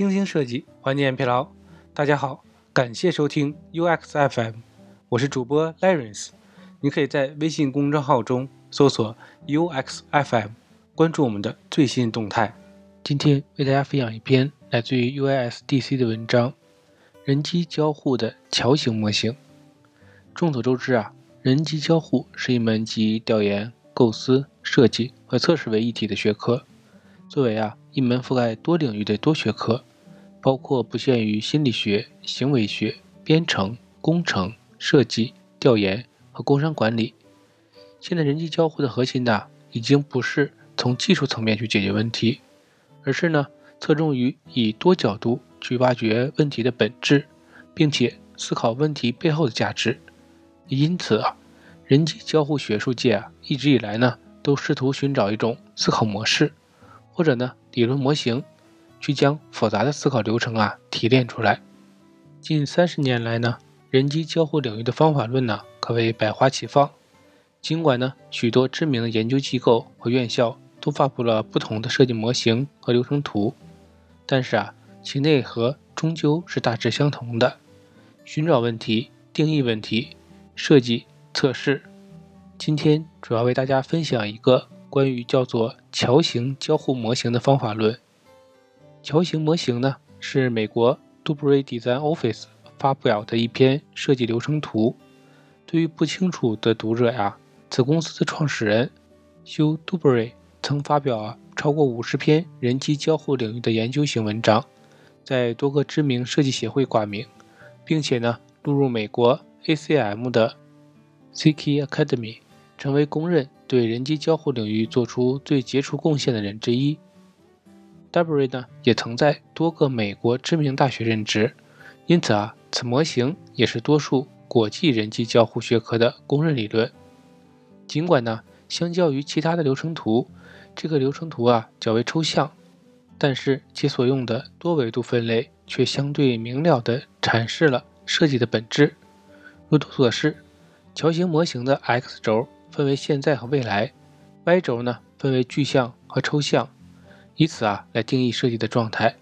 精心设计，缓解疲劳。大家好，感谢收听 UX FM，我是主播 l a r e n c e。你可以在微信公众号中搜索 UX FM，关注我们的最新动态。今天为大家分享一篇来自于 UISDC 的文章：人机交互的桥型模型。众所周知啊，人机交互是一门集调研、构思、设计和测试为一体的学科。作为啊一门覆盖多领域的多学科，包括不限于心理学、行为学、编程、工程、设计、调研和工商管理。现在人机交互的核心呢，已经不是从技术层面去解决问题，而是呢侧重于以多角度去挖掘问题的本质，并且思考问题背后的价值。因此啊，人机交互学术界啊一直以来呢都试图寻找一种思考模式。或者呢，理论模型去将复杂的思考流程啊提炼出来。近三十年来呢，人机交互领域的方法论呢可谓百花齐放。尽管呢，许多知名的研究机构和院校都发布了不同的设计模型和流程图，但是啊，其内核终究是大致相同的：寻找问题、定义问题、设计、测试。今天主要为大家分享一个。关于叫做桥形交互模型的方法论，桥形模型呢是美国 Dubry Design Office 发表的一篇设计流程图。对于不清楚的读者呀，此公司的创始人修 Dubry 曾发表啊超过五十篇人机交互领域的研究型文章，在多个知名设计协会挂名，并且呢录入美国 ACM 的 CK Academy，成为公认。对人机交互领域做出最杰出贡献的人之一 d u b r y 呢也曾在多个美国知名大学任职，因此啊，此模型也是多数国际人机交互学科的公认理论。尽管呢，相较于其他的流程图，这个流程图啊较为抽象，但是其所用的多维度分类却相对明了地阐释了设计的本质。如图所示，桥形模型的 x 轴。分为现在和未来，Y 轴呢分为具象和抽象，以此啊来定义设计的状态。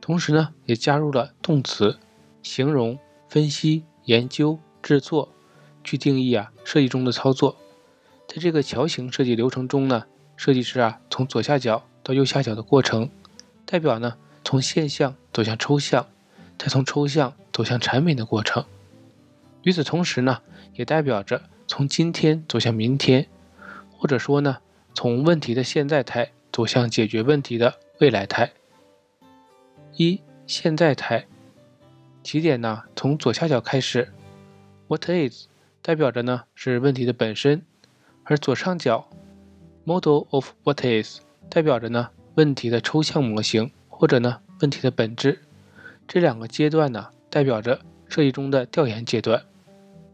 同时呢，也加入了动词、形容、分析、研究、制作，去定义啊设计中的操作。在这个桥形设计流程中呢，设计师啊从左下角到右下角的过程，代表呢从现象走向抽象，再从抽象走向产品的过程。与此同时呢，也代表着。从今天走向明天，或者说呢，从问题的现在态走向解决问题的未来态。一现在态，起点呢从左下角开始，What is 代表着呢是问题的本身，而左上角 Model of What is 代表着呢问题的抽象模型或者呢问题的本质。这两个阶段呢代表着设计中的调研阶段。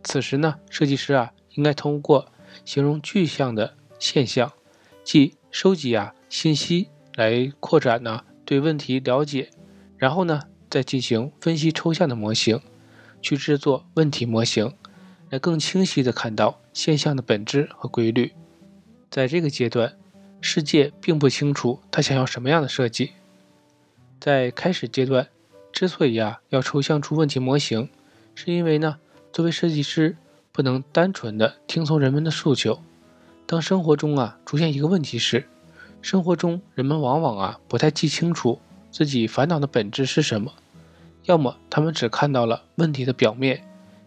此时呢，设计师啊。应该通过形容具象的现象，即收集啊信息来扩展呢对问题了解，然后呢再进行分析抽象的模型，去制作问题模型，来更清晰的看到现象的本质和规律。在这个阶段，世界并不清楚他想要什么样的设计。在开始阶段，之所以啊要抽象出问题模型，是因为呢作为设计师。不能单纯的听从人们的诉求。当生活中啊出现一个问题时，生活中人们往往啊不太记清楚自己烦恼的本质是什么，要么他们只看到了问题的表面，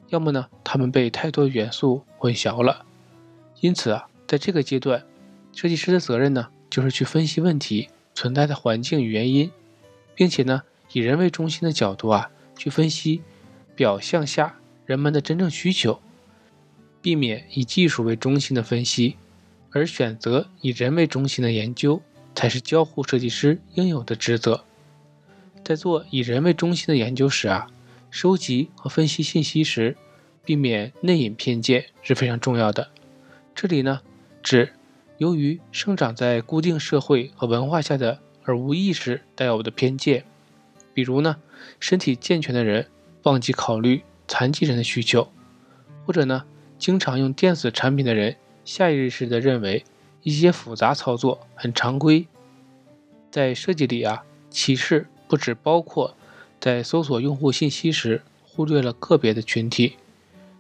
要么呢他们被太多元素混淆了。因此啊，在这个阶段，设计师的责任呢就是去分析问题存在的环境与原因，并且呢以人为中心的角度啊去分析表象下人们的真正需求。避免以技术为中心的分析，而选择以人为中心的研究，才是交互设计师应有的职责。在做以人为中心的研究时啊，收集和分析信息时，避免内隐偏见是非常重要的。这里呢，指由于生长在固定社会和文化下的而无意识带有的偏见，比如呢，身体健全的人忘记考虑残疾人的需求，或者呢。经常用电子产品的人，下意识地认为一些复杂操作很常规。在设计里啊，歧视不只包括在搜索用户信息时忽略了个别的群体，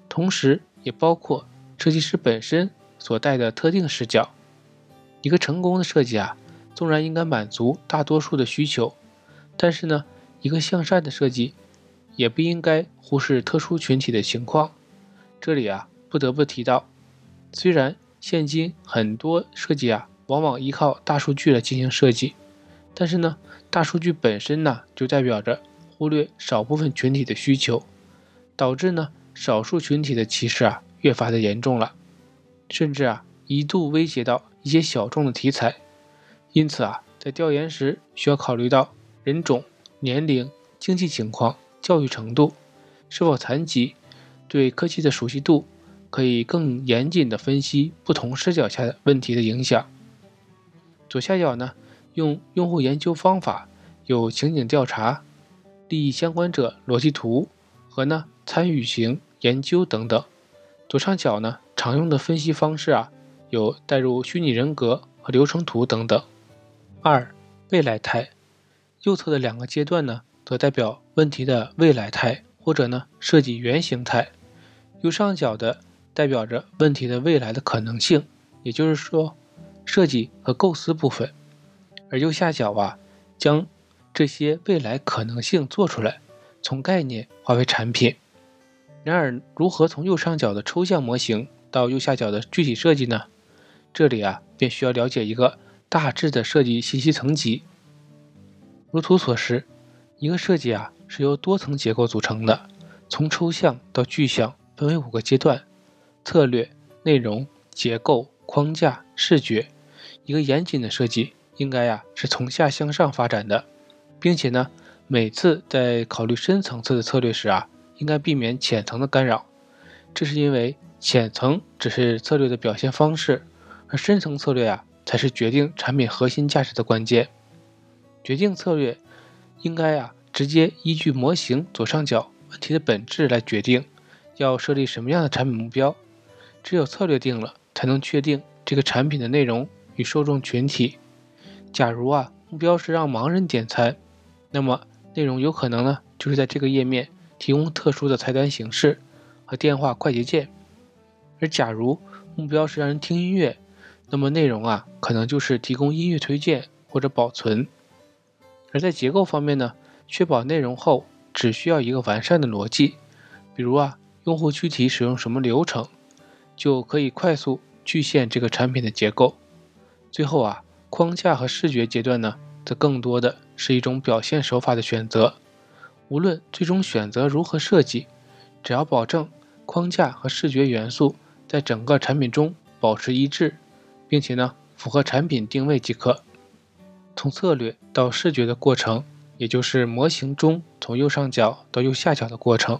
同时也包括设计师本身所带的特定视角。一个成功的设计啊，纵然应该满足大多数的需求，但是呢，一个向善的设计也不应该忽视特殊群体的情况。这里啊，不得不提到，虽然现今很多设计啊，往往依靠大数据来进行设计。但是呢，大数据本身呢，就代表着忽略少部分群体的需求，导致呢少数群体的歧视啊越发的严重了，甚至啊一度威胁到一些小众的题材。因此啊，在调研时需要考虑到人种、年龄、经济情况、教育程度、是否残疾、对科技的熟悉度，可以更严谨的分析不同视角下问题的影响。左下角呢？用用户研究方法有情景调查、利益相关者逻辑图和呢参与型研究等等。左上角呢常用的分析方式啊有带入虚拟人格和流程图等等。二未来态，右侧的两个阶段呢则代表问题的未来态或者呢设计原型态，右上角的代表着问题的未来的可能性，也就是说设计和构思部分。而右下角啊，将这些未来可能性做出来，从概念化为产品。然而，如何从右上角的抽象模型到右下角的具体设计呢？这里啊，便需要了解一个大致的设计信息层级。如图所示，一个设计啊是由多层结构组成的，从抽象到具象分为五个阶段：策略、内容、结构、框架、视觉。一个严谨的设计。应该呀是从下向上发展的，并且呢，每次在考虑深层次的策略时啊，应该避免浅层的干扰。这是因为浅层只是策略的表现方式，而深层策略啊才是决定产品核心价值的关键。决定策略应该呀直接依据模型左上角问题的本质来决定要设立什么样的产品目标。只有策略定了，才能确定这个产品的内容与受众群体。假如啊，目标是让盲人点餐，那么内容有可能呢，就是在这个页面提供特殊的菜单形式和电话快捷键；而假如目标是让人听音乐，那么内容啊，可能就是提供音乐推荐或者保存。而在结构方面呢，确保内容后只需要一个完善的逻辑，比如啊，用户具体使用什么流程，就可以快速具现这个产品的结构。最后啊。框架和视觉阶段呢，则更多的是一种表现手法的选择。无论最终选择如何设计，只要保证框架和视觉元素在整个产品中保持一致，并且呢符合产品定位即可。从策略到视觉的过程，也就是模型中从右上角到右下角的过程。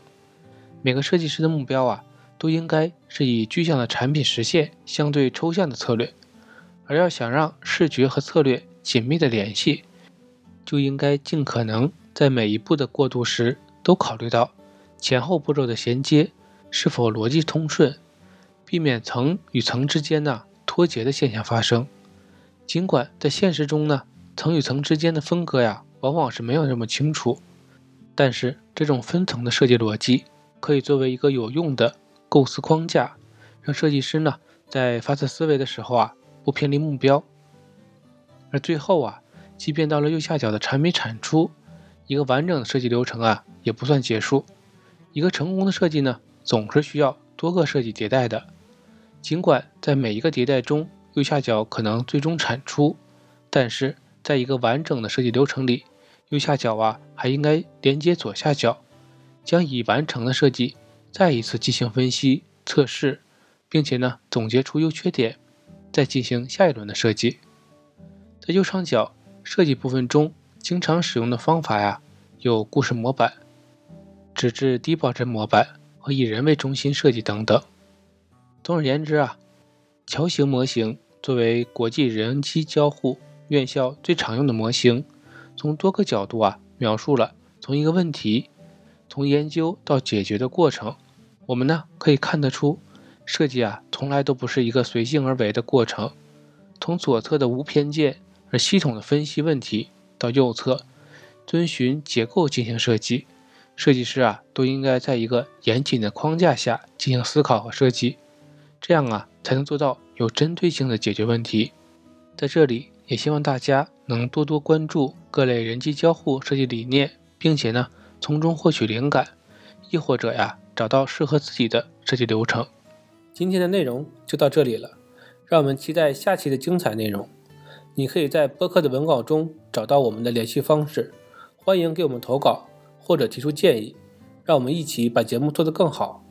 每个设计师的目标啊，都应该是以具象的产品实现相对抽象的策略。而要想让视觉和策略紧密的联系，就应该尽可能在每一步的过渡时都考虑到前后步骤的衔接是否逻辑通顺，避免层与层之间呢脱节的现象发生。尽管在现实中呢，层与层之间的分割呀往往是没有那么清楚，但是这种分层的设计逻辑可以作为一个有用的构思框架，让设计师呢在发散思维的时候啊。不偏离目标，而最后啊，即便到了右下角的产品产出，一个完整的设计流程啊，也不算结束。一个成功的设计呢，总是需要多个设计迭代的。尽管在每一个迭代中，右下角可能最终产出，但是在一个完整的设计流程里，右下角啊，还应该连接左下角，将已完成的设计再一次进行分析测试，并且呢，总结出优缺点。再进行下一轮的设计。在右上角设计部分中，经常使用的方法呀，有故事模板、纸质低保真模板和以人为中心设计等等。总而言之啊，桥形模型作为国际人机交互院校最常用的模型，从多个角度啊描述了从一个问题从研究到解决的过程。我们呢可以看得出。设计啊，从来都不是一个随性而为的过程。从左侧的无偏见而系统的分析问题，到右侧遵循结构进行设计。设计师啊，都应该在一个严谨的框架下进行思考和设计，这样啊，才能做到有针对性的解决问题。在这里，也希望大家能多多关注各类人机交互设计理念，并且呢，从中获取灵感，亦或者呀，找到适合自己的设计流程。今天的内容就到这里了，让我们期待下期的精彩内容。你可以在播客的文稿中找到我们的联系方式，欢迎给我们投稿。或者提出建议，让我们一起把节目做得更好。